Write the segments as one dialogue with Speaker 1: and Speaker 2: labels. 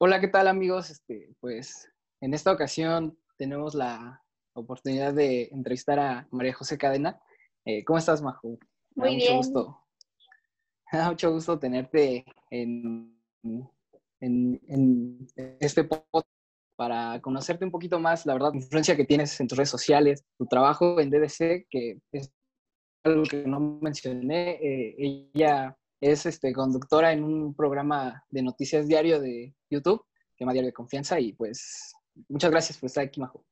Speaker 1: Hola, ¿qué tal amigos? Este, pues en esta ocasión tenemos la oportunidad de entrevistar a María José Cadena. Eh, ¿Cómo estás, Majo?
Speaker 2: Muy bien.
Speaker 1: Mucho gusto. Me da mucho gusto tenerte en, en, en este podcast para conocerte un poquito más, la verdad, la influencia que tienes en tus redes sociales, tu trabajo en DDC, que es algo que no mencioné. Eh, ella es este, conductora en un programa de noticias diario de YouTube, que llama Diario de Confianza, y pues muchas gracias por estar aquí, Majo.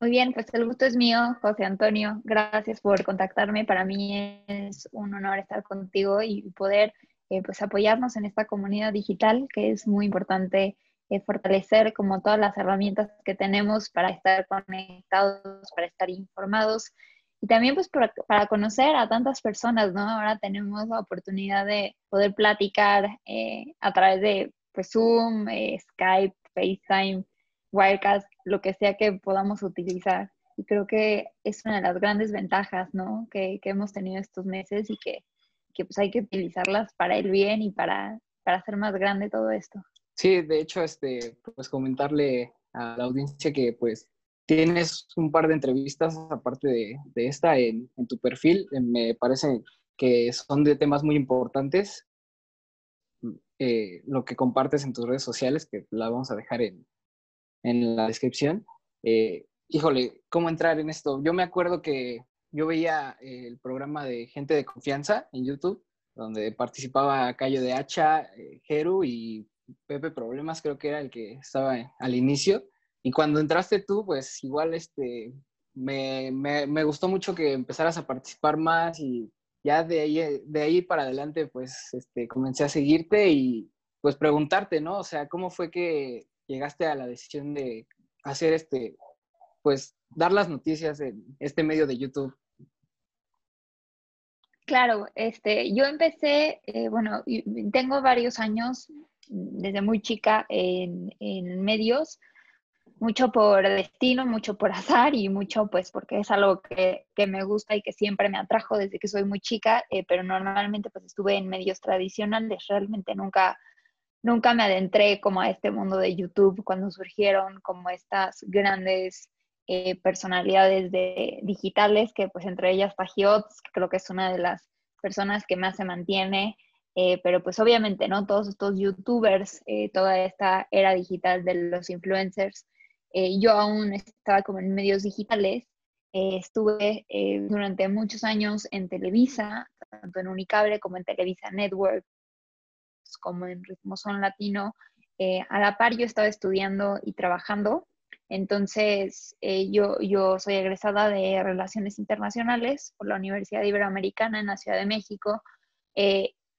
Speaker 2: Muy bien, pues el gusto es mío, José Antonio. Gracias por contactarme. Para mí es un honor estar contigo y poder eh, pues apoyarnos en esta comunidad digital, que es muy importante eh, fortalecer como todas las herramientas que tenemos para estar conectados, para estar informados y también pues para, para, conocer a tantas personas, ¿no? Ahora tenemos la oportunidad de poder platicar eh, a través de pues Zoom, eh, Skype, FaceTime, Wirecast, lo que sea que podamos utilizar. Y creo que es una de las grandes ventajas, ¿no? Que, que hemos tenido estos meses y que, que, pues hay que utilizarlas para el bien y para, para hacer más grande todo esto.
Speaker 1: Sí, de hecho, este, pues comentarle a la audiencia que pues tienes un par de entrevistas aparte de, de esta en, tu perfil. Eh, me parece que son de temas muy importantes. Eh, lo que compartes en tus redes sociales, que la vamos a dejar en, en la descripción. Eh, híjole, ¿cómo entrar en esto? Yo me acuerdo que yo veía el programa de Gente de Confianza en YouTube, donde participaba Cayo de Hacha, Jeru y Pepe Problemas, creo que era el que estaba al inicio. Y cuando entraste tú, pues igual este, me, me, gustó mucho que empezaras a participar más y ya de ahí, de ahí para adelante, pues este, comencé a seguirte y pues preguntarte, ¿no? O sea, ¿cómo fue que llegaste a la decisión de hacer este, pues dar las noticias en este medio de YouTube?
Speaker 2: Claro, este, yo empecé, eh, bueno, tengo varios años desde muy chica en, en medios mucho por destino, mucho por azar y mucho pues porque es algo que, que me gusta y que siempre me atrajo desde que soy muy chica, eh, pero normalmente pues estuve en medios tradicionales, realmente nunca, nunca me adentré como a este mundo de YouTube cuando surgieron como estas grandes eh, personalidades de, digitales, que pues entre ellas Pagiots, que creo que es una de las personas que más se mantiene, eh, pero pues obviamente, ¿no? Todos estos youtubers, toda esta era digital de los influencers, eh, yo aún estaba como en medios digitales, eh, estuve eh, durante muchos años en Televisa, tanto en Unicable como en Televisa Network, como en Ritmo Son Latino. a la par yo estaba estudiando y trabajando, entonces yo, yo soy egresada de Relaciones Internacionales por la Universidad Iberoamericana en la Ciudad de México.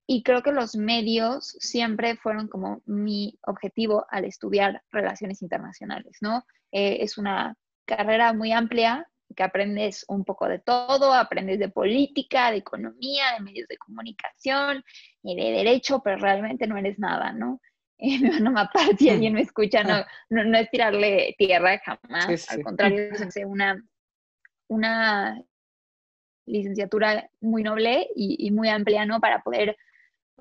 Speaker 2: Y creo que los medios siempre fueron como mi objetivo al estudiar relaciones internacionales, ¿no? Eh, es una carrera muy amplia que aprendes un poco de todo, aprendes de política, de economía, de medios de comunicación y de derecho, pero realmente no eres nada, ¿no? Eh, me van a matar si alguien me escucha, no, no, no es tirarle tierra jamás, sí, sí. al contrario, es una, una licenciatura muy noble y, y muy amplia, ¿no? Para poder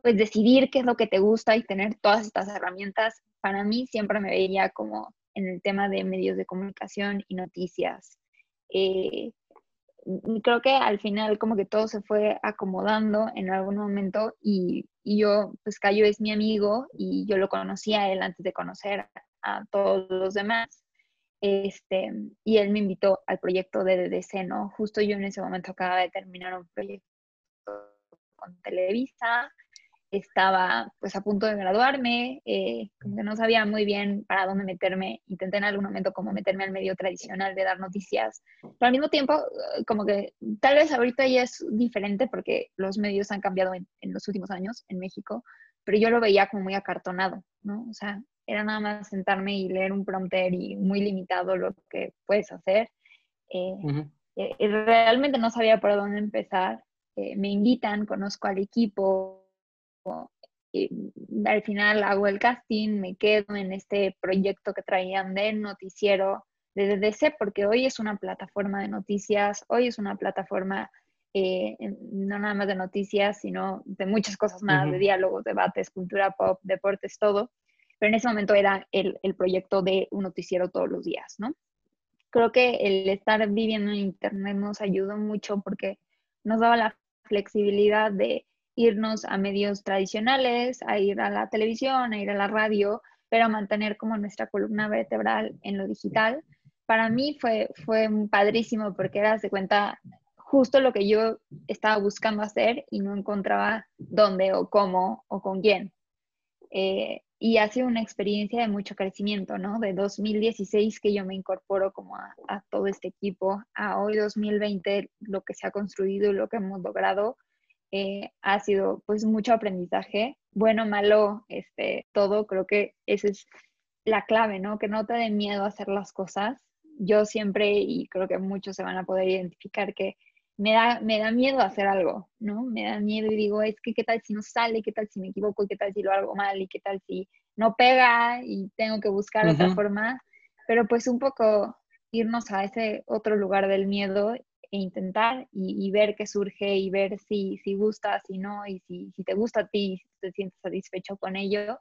Speaker 2: pues decidir qué es lo que te gusta y tener todas estas herramientas, para mí siempre me veía como en el tema de medios de comunicación y noticias. Eh, creo que al final como que todo se fue acomodando en algún momento y, yo, pues Cayo es mi amigo y yo lo conocí a él antes de conocer a todos los demás. Este, y él me invitó al proyecto de DDC, ¿no? Justo yo en ese momento acababa de terminar un proyecto con Televisa, estaba pues a punto de graduarme, eh, como que no sabía muy bien para dónde meterme, intenté en algún momento como meterme al medio tradicional de dar noticias, pero al mismo tiempo eh, como que tal vez ahorita ya es diferente porque los medios han cambiado en, en los últimos años en México, pero yo lo veía como muy acartonado, ¿no? O sea, era nada más sentarme y leer un prompter y muy limitado lo que puedes hacer. Eh, uh -huh. eh, realmente no sabía por dónde empezar. Eh, me invitan, conozco al equipo, y al final hago el casting, me quedo en este proyecto que traían de noticiero de DDC, porque hoy es una plataforma de noticias, hoy es una plataforma eh, no nada más de noticias, sino de muchas cosas más, uh -huh. de diálogos, debates, cultura pop, deportes, todo. pero en ese momento era el, el proyecto de un noticiero todos los días, ¿no? Creo que el estar viviendo en Internet nos ayudó mucho porque nos daba la flexibilidad de irnos a medios tradicionales, a ir a la televisión, a ir a la radio, pero mantener como nuestra columna vertebral en lo digital. Para mí fue, fue padrísimo porque era, de cuenta, justo lo que yo estaba buscando hacer y no encontraba dónde o cómo o con quién. Eh, y ha sido una experiencia de mucho crecimiento, ¿no? De 2016 que yo me incorporo como a, a, todo este equipo, a hoy 2020 lo que se ha construido y lo que hemos logrado eh, ha sido pues mucho aprendizaje, bueno, malo, este, todo, creo que esa es la clave, ¿no? Que no te dé miedo a hacer las cosas. Yo siempre, y creo que muchos se van a poder identificar que me da, me da miedo hacer algo, ¿no? Me da miedo y digo, es que qué tal si no sale, qué tal si me equivoco, y qué tal si lo hago mal, y qué tal si no pega y tengo que buscar otra forma. Pero pues un poco irnos a ese otro lugar del miedo e intentar y, ver qué surge y ver si, si gusta, si no, y si, si te gusta a ti, si te sientes satisfecho con ello.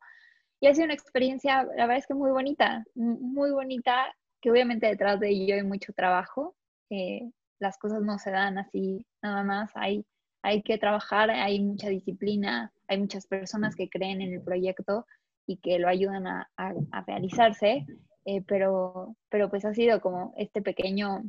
Speaker 2: Y ha sido una experiencia, la verdad es que muy bonita, muy bonita, que obviamente detrás de ello hay mucho trabajo. Eh, las cosas no se dan así nada más, hay, hay que trabajar, hay mucha disciplina, hay muchas personas que creen en el proyecto y que lo ayudan a, a, realizarse, eh, pero, pero pues ha sido como este pequeño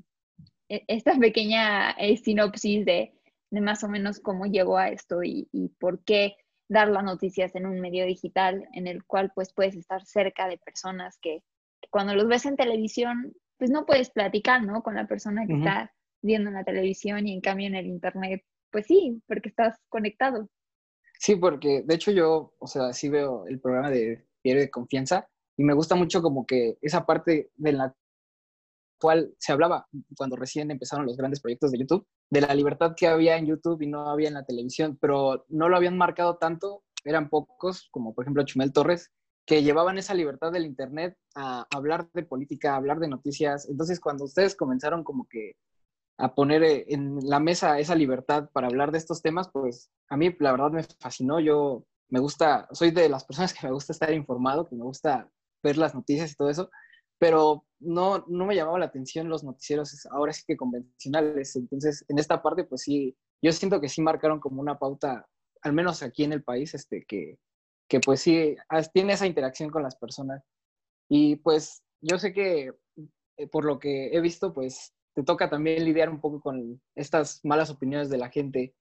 Speaker 2: esta pequeña eh, sinopsis de, de, más o menos cómo llegó a esto y, y, por qué dar las noticias en un medio digital en el cual pues puedes estar cerca de personas que, cuando los ves en televisión pues no puedes platicar, ¿no? Con la persona que está viendo en la televisión y en cambio en el internet pues sí, porque estás conectado.
Speaker 1: Sí, porque de hecho yo, o sea, sí veo el programa de Diario de Confianza y me gusta mucho como que esa parte de la cual se hablaba cuando recién empezaron los grandes proyectos de YouTube, de la libertad que había en YouTube y no había en la televisión, pero no lo habían marcado tanto, eran pocos, como por ejemplo Chumel Torres, que llevaban esa libertad del Internet a hablar de política, a hablar de noticias. Entonces, cuando ustedes comenzaron como que a poner eh, en la mesa esa libertad para hablar de estos temas, pues a mí la verdad me fascinó. Yo me gusta, soy de las personas que me gusta estar informado, que me gusta ver las noticias y todo eso pero no, no me llamaba la atención los noticieros ahora sí que convencionales. Entonces, en esta parte, pues sí, yo siento que sí marcaron como una pauta, al menos aquí en el país, este, que, que pues sí, tiene esa interacción con las personas. Y pues yo sé que eh, por lo que he visto, pues te toca también lidiar un poco con estas malas opiniones de la gente.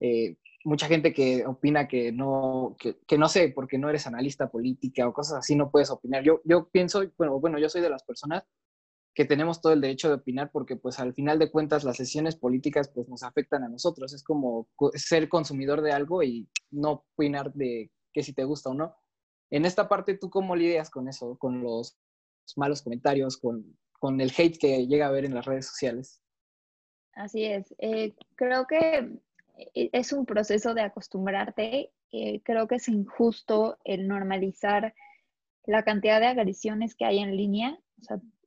Speaker 1: Eh, mucha gente que opina que no, que, que, no sé, porque no eres analista política o cosas así, no puedes opinar. Yo, yo pienso, bueno, bueno, yo soy de las personas que tenemos todo el derecho de opinar porque pues al final de cuentas las sesiones políticas pues nos afectan a nosotros. Es como ser consumidor de algo y no opinar de que si te gusta o no. En esta parte, ¿tú cómo lidias con eso? Con los malos comentarios, con, con el hate que llega a ver en las redes sociales.
Speaker 2: Así es. Eh, creo que es un proceso de acostumbrarte. Eh, creo que es injusto el normalizar la cantidad de agresiones que hay en línea.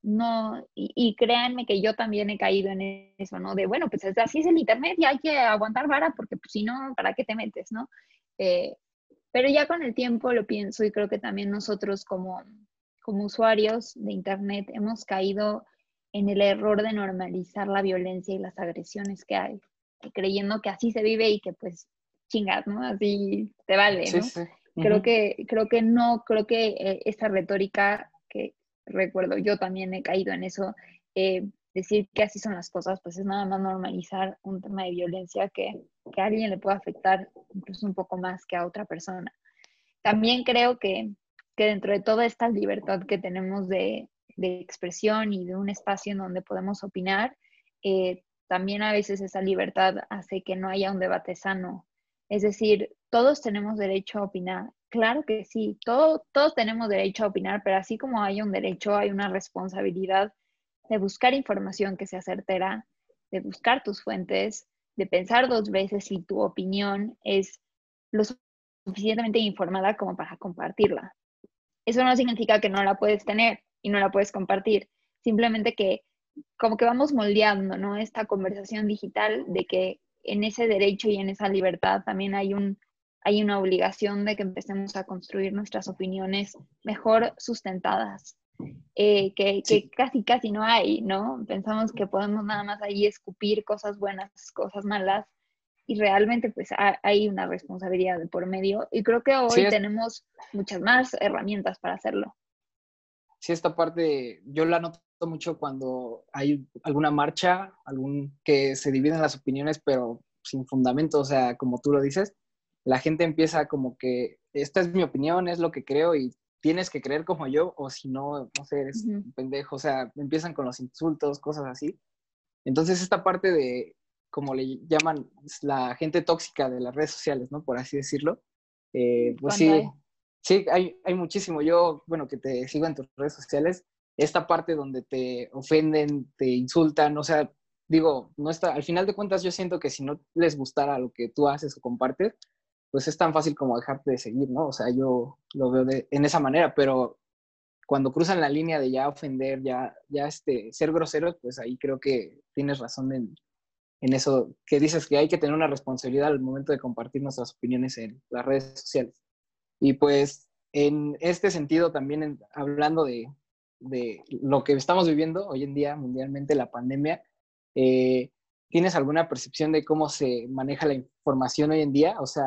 Speaker 2: No, y, créanme que yo también he caído en eso, ¿no? De, bueno, pues así es el Internet y hay que aguantar vara porque pues, si no, ¿para qué te metes, no? Eh, pero ya con el tiempo lo pienso y creo que también nosotros como, como usuarios de Internet hemos caído en el error de normalizar la violencia y las agresiones que hay creyendo que así se vive y que pues chingas, ¿no? Así te vale, ¿no? Creo que, creo que no, creo que eh, esa retórica que recuerdo, yo también he caído en eso, eh, decir que así son las cosas, pues es nada más normalizar un tema de violencia que, que a alguien le puede afectar incluso un poco más que a otra persona. También creo que, que dentro de toda esta libertad que tenemos de, de expresión y de un espacio en donde podemos opinar, eh, también a veces esa libertad hace que no haya un debate sano. Es decir, todos tenemos derecho a opinar. Claro que sí, todos tenemos derecho a opinar, pero así como hay un derecho, hay una responsabilidad de buscar información que sea certera, de buscar tus fuentes, de pensar dos veces si tu opinión es lo suficientemente informada como para compartirla. Eso no significa que no la puedes tener y no la puedes compartir, simplemente que como que vamos moldeando, ¿no? Esta conversación digital de que en ese derecho y en esa libertad también hay un, hay una obligación de que empecemos a construir nuestras opiniones mejor sustentadas, eh, que, casi, casi no hay, ¿no? Pensamos que podemos nada más ahí escupir cosas buenas, cosas malas, y realmente pues hay una responsabilidad de por medio, y creo que hoy tenemos muchas más herramientas para hacerlo.
Speaker 1: Sí, esta parte yo la noto mucho cuando hay alguna marcha, algún que se dividen las opiniones, pero sin fundamento, o sea, como tú lo dices, la gente empieza como que esta es mi opinión, es lo que creo y tienes que creer como yo o si no, no sé, eres un pendejo, o sea, empiezan con los insultos, cosas así. Entonces esta parte de, como le llaman, la gente tóxica de las redes sociales, ¿no? Por así decirlo. Eh, pues sí, sí, hay, hay muchísimo. Yo, bueno, que te sigo en tus redes sociales, esta parte donde te ofenden, te insultan, o sea, digo, no está, al final de cuentas yo siento que si no les gustara lo que tú haces o compartes, pues es tan fácil como dejarte de seguir, ¿no? O sea, yo lo veo de, en esa manera, pero cuando cruzan la línea de ya ofender, ya, ya este, ser groseros, pues ahí creo que tienes razón en, en eso que dices que hay que tener una responsabilidad al momento de compartir nuestras opiniones en las redes sociales. Y pues en este sentido también hablando de, de, lo que estamos viviendo hoy en día mundialmente, la pandemia, eh, ¿tienes alguna percepción de cómo se maneja la información hoy en día? O sea,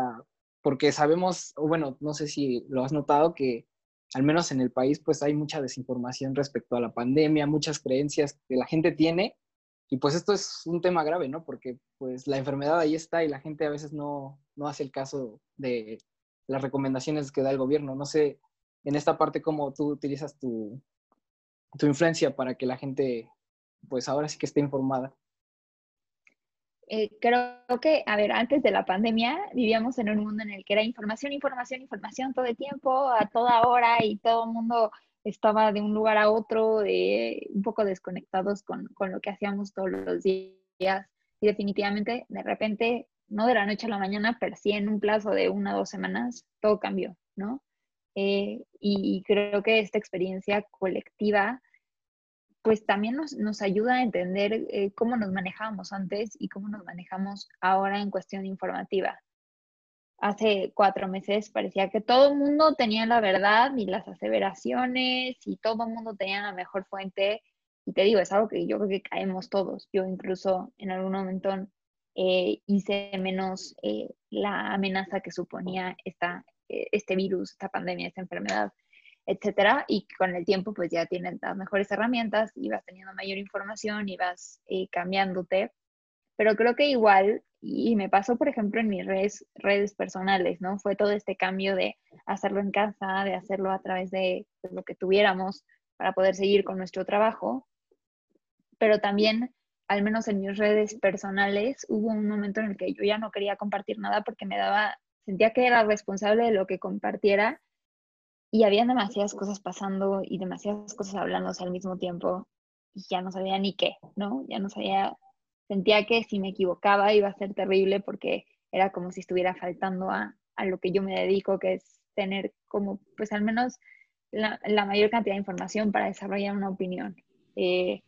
Speaker 1: porque sabemos, o bueno, no sé si lo has notado, que al menos en el país pues hay mucha desinformación respecto a la pandemia, muchas creencias que la gente tiene y pues esto es un tema grave, ¿no? Porque pues la enfermedad ahí está y la gente a veces no, no hace el caso de las recomendaciones que da el gobierno. No sé, en esta parte cómo tú utilizas tu, tu influencia para que la gente pues ahora sí que esté informada.
Speaker 2: Eh, creo que, a ver, antes de la pandemia vivíamos en un mundo en el que era información, información, información todo el tiempo, a toda hora y todo el mundo estaba de un lugar a otro, un poco desconectados con, con, lo que hacíamos todos los días. Y definitivamente, de repente, no de la noche a la mañana, pero sí en un plazo de una o dos semanas, todo cambió, ¿no? Eh, y creo que esta experiencia colectiva pues también nos, ayuda a entender eh, cómo nos manejábamos antes y cómo nos manejamos ahora en cuestión informativa. Hace cuatro meses parecía que todo el mundo tenía la verdad y las aseveraciones y todo el mundo tenía la mejor fuente. Y te digo, es algo que yo creo que caemos todos. Yo incluso en algún momento eh, hice menos la amenaza que suponía esta, este virus, esta pandemia, esta enfermedad etcétera, y con el tiempo pues ya tienes las mejores herramientas y vas teniendo mayor información y vas eh, cambiándote. Pero creo que igual, y me pasó por ejemplo en mis redes, redes personales, ¿no? Fue todo este cambio de hacerlo en casa, de hacerlo a través de pues, lo que tuviéramos para poder seguir con nuestro trabajo, pero también, al menos en mis redes personales, hubo un momento en el que yo ya no quería compartir nada porque me daba, sentía que era responsable de lo que compartiera y había demasiadas cosas pasando y demasiadas cosas hablándose al mismo tiempo y ya no sabía ni qué, ¿no? Ya no sabía, sentía que si me equivocaba iba a ser terrible porque era como si estuviera faltando a, a lo que yo me dedico, que es tener como, pues al menos la, la mayor cantidad de información para desarrollar una opinión. Eh,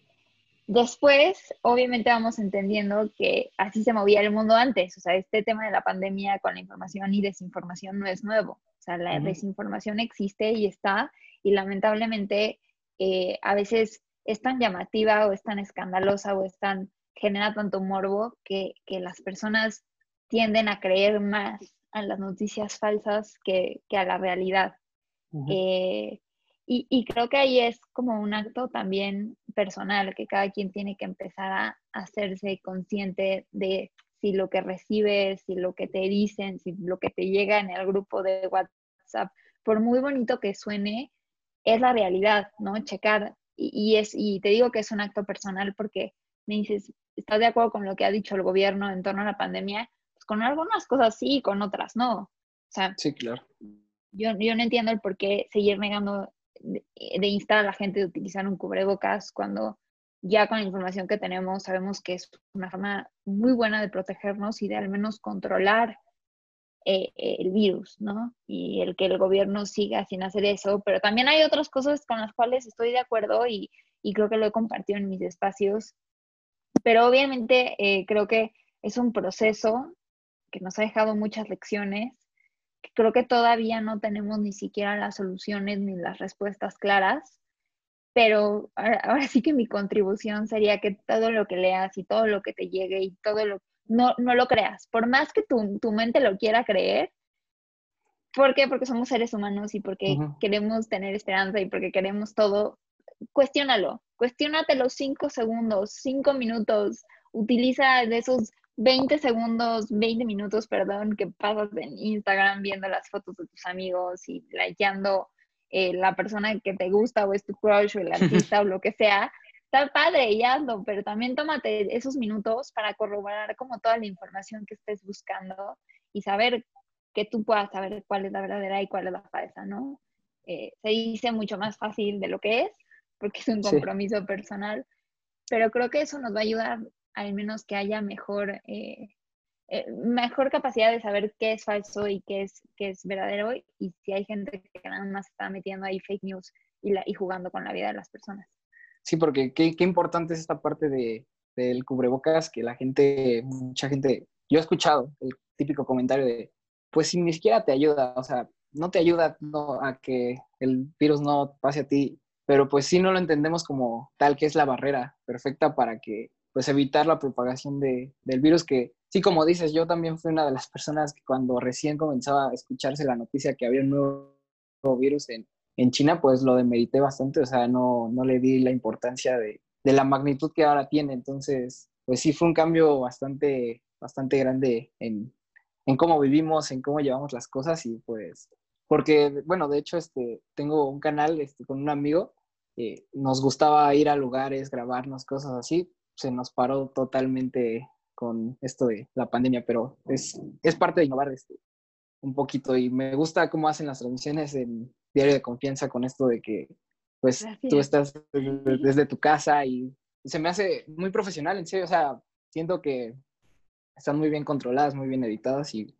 Speaker 2: después, obviamente vamos entendiendo que así se movía el mundo antes, o sea, este tema de la pandemia con la información y desinformación no es nuevo. Sea, la desinformación existe y está, y lamentablemente eh, a veces es tan llamativa o es tan escandalosa o es tan, genera tanto morbo que, las personas tienden a creer más a las noticias falsas que, a la realidad. Eh, y, y, creo que ahí es como un acto también personal, que cada quien tiene que empezar a hacerse consciente de si lo que recibes, si lo que te dicen, si lo que te llega en el grupo de WhatsApp, por muy bonito que suene, es la realidad, ¿no? Checar. Y, es, y te digo que es un acto personal porque me dices, ¿estás de acuerdo con lo que ha dicho el gobierno en torno a la pandemia? Pues con algunas cosas sí, con otras no. O sea,
Speaker 1: sí, claro.
Speaker 2: Yo, yo no entiendo el por qué seguir negando de, de instar a la gente de utilizar un cubrebocas cuando ya con la información que tenemos sabemos que es una forma muy buena de protegernos y de al menos controlar eh, el virus, ¿no? Y el que el gobierno siga sin hacer eso, pero también hay otras cosas con las cuales estoy de acuerdo y, creo que lo he compartido en mis espacios, pero obviamente eh, creo que es un proceso que nos ha dejado muchas lecciones creo que todavía no tenemos ni siquiera las soluciones ni las respuestas claras, pero ahora, sí que mi contribución sería que todo lo que leas y todo lo que te llegue y todo lo, no, no lo creas, por más que tu, tu mente lo quiera creer, ¿Por qué? Porque somos seres humanos y porque queremos tener esperanza y porque queremos todo. Cuestiónalo, cuestiónate los cinco segundos, cinco minutos, utiliza de esos 20 segundos, 20 minutos, perdón, que pasas en Instagram viendo las fotos de tus amigos y likeando eh, la persona que te gusta o es tu crush o el artista o lo que sea, está padre y hazlo, pero también tómate esos minutos para corroborar como toda la información que estés buscando y saber que tú puedas saber cuál es la verdadera y cuál es la falsa, ¿no? Eh, se dice mucho más fácil de lo que es, porque es un compromiso personal, pero creo que eso nos va a ayudar al menos que haya mejor, eh, eh, mejor capacidad de saber qué es falso y qué es, qué es verdadero, y si hay gente que nada más está metiendo ahí fake news y, la, y jugando con la vida de las personas.
Speaker 1: Sí, porque qué, qué importante es esta parte de, del cubrebocas, que la gente, mucha gente, yo he escuchado el típico comentario de, pues si ni siquiera te ayuda, o sea, no te ayuda a que el virus no pase a ti, pero pues sí no lo entendemos como tal que es la barrera perfecta para que pues evitar la propagación de, del virus que sí como dices yo también fui una de las personas que cuando recién comenzaba a escucharse la noticia que había un nuevo virus en, en China pues lo demerité bastante o sea no, no le di la importancia de, de la magnitud que ahora tiene. Entonces pues sí fue un cambio bastante bastante grande en, en cómo vivimos, en cómo llevamos las cosas y pues, porque, bueno, de hecho, este, tengo un canal este, con un amigo, eh, nos gustaba ir a lugares, grabarnos, cosas así, se nos paró totalmente con esto de la pandemia, pero es, es parte de innovar este, un poquito y me gusta cómo hacen las transmisiones en Diario de Confianza con esto de que pues tú estás desde tu casa y se me hace muy profesional, en serio, o sea, siento que están muy bien controladas, muy bien editadas y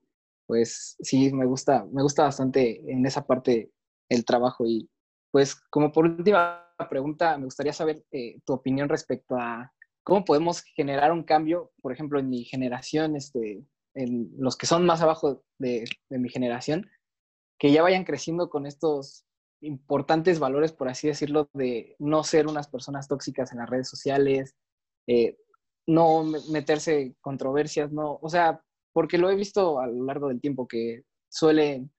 Speaker 1: pues sí, me gusta, me gusta bastante en esa parte el trabajo y pues como por última pregunta, me gustaría saber eh, tu opinión respecto a cómo podemos generar un cambio, por ejemplo, en mi generación, este, en los que son más abajo de, de mi generación, que ya vayan creciendo con estos importantes valores, por así decirlo, de no ser unas personas tóxicas en las redes sociales, eh, no meterse controversias, no, o sea, porque lo he visto a lo largo del tiempo que suelen,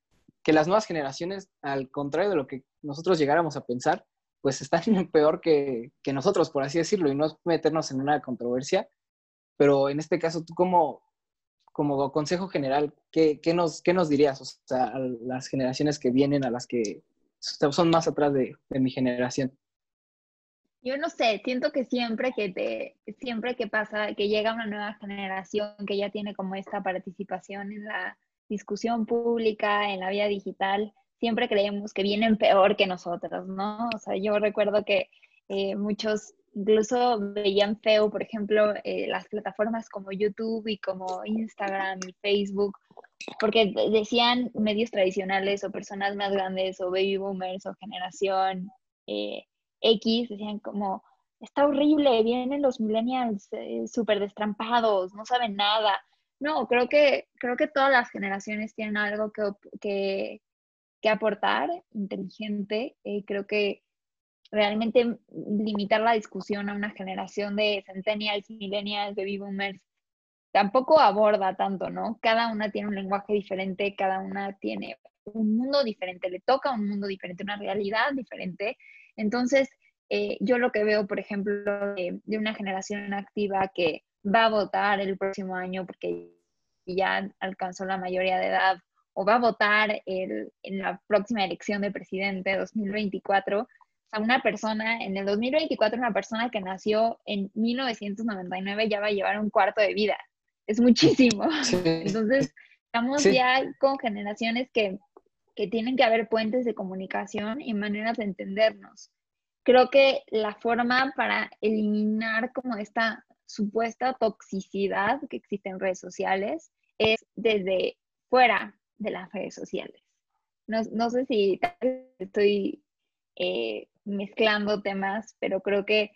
Speaker 1: que las nuevas generaciones, al contrario de lo que nosotros llegáramos a pensar, pues están peor que, que nosotros, por así decirlo, y no meternos en una controversia, pero en este caso, tú como, como consejo general, ¿qué, qué nos, ¿qué nos dirías? O sea, a las generaciones que vienen, a las que son más atrás de, mi generación.
Speaker 2: Yo no sé, siento que siempre que te, siempre que pasa, que llega una nueva generación que ya tiene como esta participación en la discusión pública, en la vida digital, siempre creemos que vienen peor que nosotros, ¿no? O sea, yo recuerdo que eh, muchos incluso veían feo, por ejemplo, eh, las plataformas como YouTube y como Instagram y Facebook, porque decían medios tradicionales o personas más grandes o baby boomers o generación eh, X decían como, está horrible, vienen los millennials eh, súper destrampados, no saben nada. No, creo que, creo que todas las generaciones tienen algo que, que, aportar, inteligente. Eh, creo que realmente limitar la discusión a una generación de centennials, millennials, baby boomers, tampoco aborda tanto, ¿no? Cada una tiene un lenguaje diferente, cada una tiene un mundo diferente, le toca un mundo diferente, una realidad diferente. Entonces, eh, yo lo que veo, por ejemplo, de, una generación activa que va a votar el próximo año porque ya alcanzó la mayoría de edad o va a votar en la próxima elección de presidente 2024, o sea, una persona, en el 2024 una persona que nació en 1999 ya va a llevar un cuarto de vida. Es muchísimo. Entonces, estamos ya con generaciones que que tienen que haber puentes de comunicación y maneras de entendernos. Creo que la forma para eliminar como esta supuesta toxicidad que existe en redes sociales es desde fuera de las redes sociales. No, sé si estoy eh, mezclando temas, pero creo que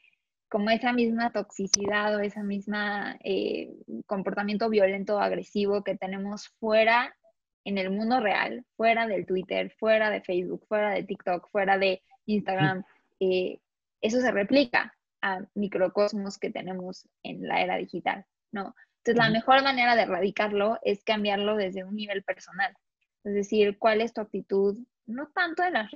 Speaker 2: como esa misma toxicidad o esa misma eh, comportamiento violento o agresivo que tenemos fuera en el mundo real, fuera del Twitter, fuera de Facebook, fuera de TikTok, fuera de Instagram, eh, eso se replica a microcosmos que tenemos en la era digital, ¿no? Entonces, la mejor manera de erradicarlo es cambiarlo desde un nivel personal. Es decir, cuál es tu actitud, no tanto en las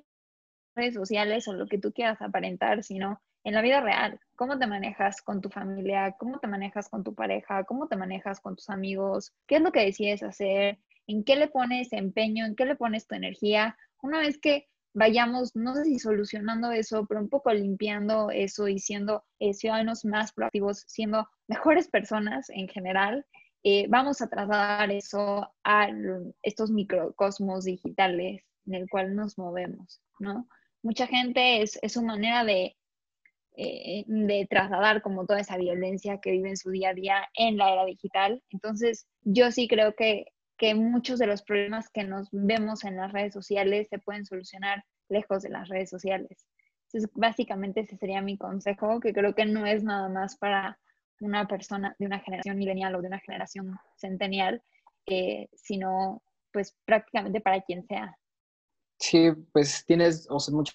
Speaker 2: redes sociales o lo que tú quieras aparentar, sino en la vida real. ¿Cómo te manejas con tu familia? ¿Cómo te manejas con tu pareja? ¿Cómo te manejas con tus amigos? ¿Qué es lo que decides hacer? ¿En qué le pones empeño? ¿En qué le pones tu energía? Una vez que vayamos, no sé si solucionando eso, pero un poco limpiando eso y siendo eh, ciudadanos más proactivos, siendo mejores personas en general, eh, vamos a trasladar eso a estos microcosmos digitales en el cual nos movemos, ¿no? Mucha gente es, su manera de, eh, de trasladar como toda esa violencia que vive en su día a día en la era digital. Entonces, yo sí creo que, que muchos de los problemas que nos vemos en las redes sociales se pueden solucionar lejos de las redes sociales. Entonces, básicamente ese sería mi consejo, que creo que no es nada más para una persona de una generación milenial o de una generación centenial, eh, sino pues prácticamente para quien sea.
Speaker 1: Sí, pues tienes mucho,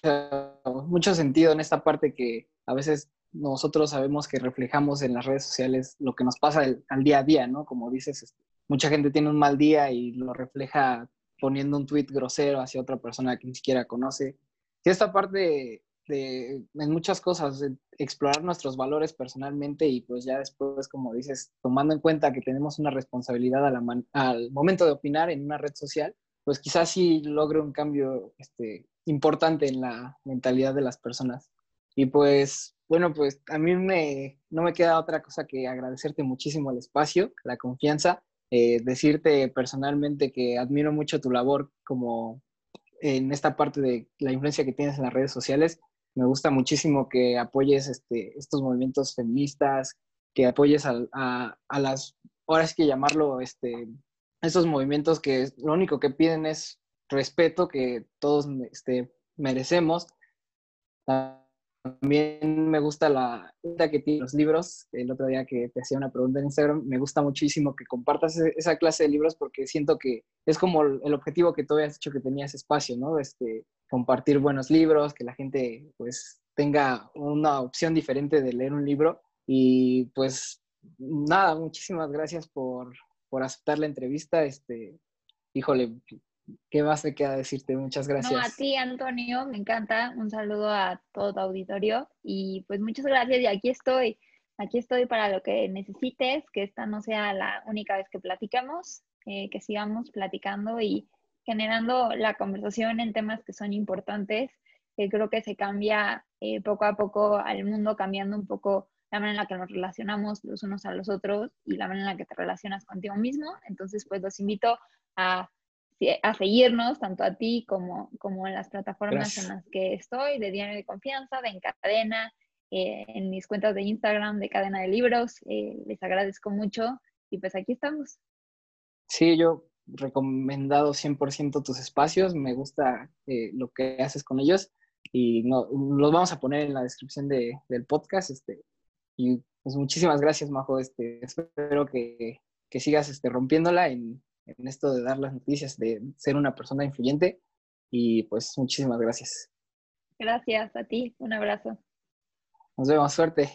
Speaker 1: mucho sentido en esta parte que a veces nosotros sabemos que reflejamos en las redes sociales lo que nos pasa al día a día, ¿no? Como dices, este, mucha gente tiene un mal día y lo refleja poniendo un tweet grosero hacia otra persona que ni siquiera conoce. Y esta parte de, en muchas cosas, explorar nuestros valores personalmente y pues ya después, como dices, tomando en cuenta que tenemos una responsabilidad al momento de opinar en una red social, pues quizás sí logre un cambio este, importante en la mentalidad de las personas. Y pues, bueno, pues a mí me, no me queda otra cosa que agradecerte muchísimo el espacio, la confianza, eh, decirte personalmente que admiro mucho tu labor como en esta parte de la influencia que tienes en las redes sociales me gusta muchísimo que apoyes este, estos movimientos feministas, que apoyes a, las, ahora sí que llamarlo, este, estos movimientos que lo único que piden es respeto que todos este, merecemos. También me gusta la que tiene los libros. El otro día que te hacía una pregunta en Instagram, me gusta muchísimo que compartas e-, esa clase de libros porque siento que es como el objetivo que tú habías hecho que tenías espacio, ¿no? Este, compartir buenos libros, que la gente pues tenga una opción diferente de leer un libro. Y pues nada, muchísimas gracias por, por aceptar la entrevista. Este, híjole, ¿Qué más me queda decirte? Muchas gracias.
Speaker 2: No, a ti, Antonio, me encanta. Un saludo a todo tu auditorio y pues muchas gracias y aquí estoy. Aquí estoy para lo que necesites, que esta no sea la única vez que platicamos, eh, que sigamos platicando y generando la conversación en temas que son importantes, que creo que se cambia eh, poco a poco al mundo, cambiando un poco la manera en la que nos relacionamos los unos a los otros y la manera en la que te relacionas contigo mismo. Entonces, pues los invito a a seguirnos, tanto a ti como, como en las plataformas en las que estoy, de Diario de Confianza, de Encadena, eh, en mis cuentas de Instagram, de Cadena de Libros. Eh, les agradezco mucho y pues aquí estamos.
Speaker 1: Sí, yo recomendado 100% tus espacios, me gusta eh, lo que haces con ellos y no, los vamos a poner en la descripción de, del podcast. Este, y pues muchísimas gracias, Majo. Este, espero que, que sigas este, rompiéndola en, en esto de dar las noticias, de ser una persona influyente. Y pues muchísimas gracias.
Speaker 2: Gracias a ti, un abrazo.
Speaker 1: Nos vemos, suerte.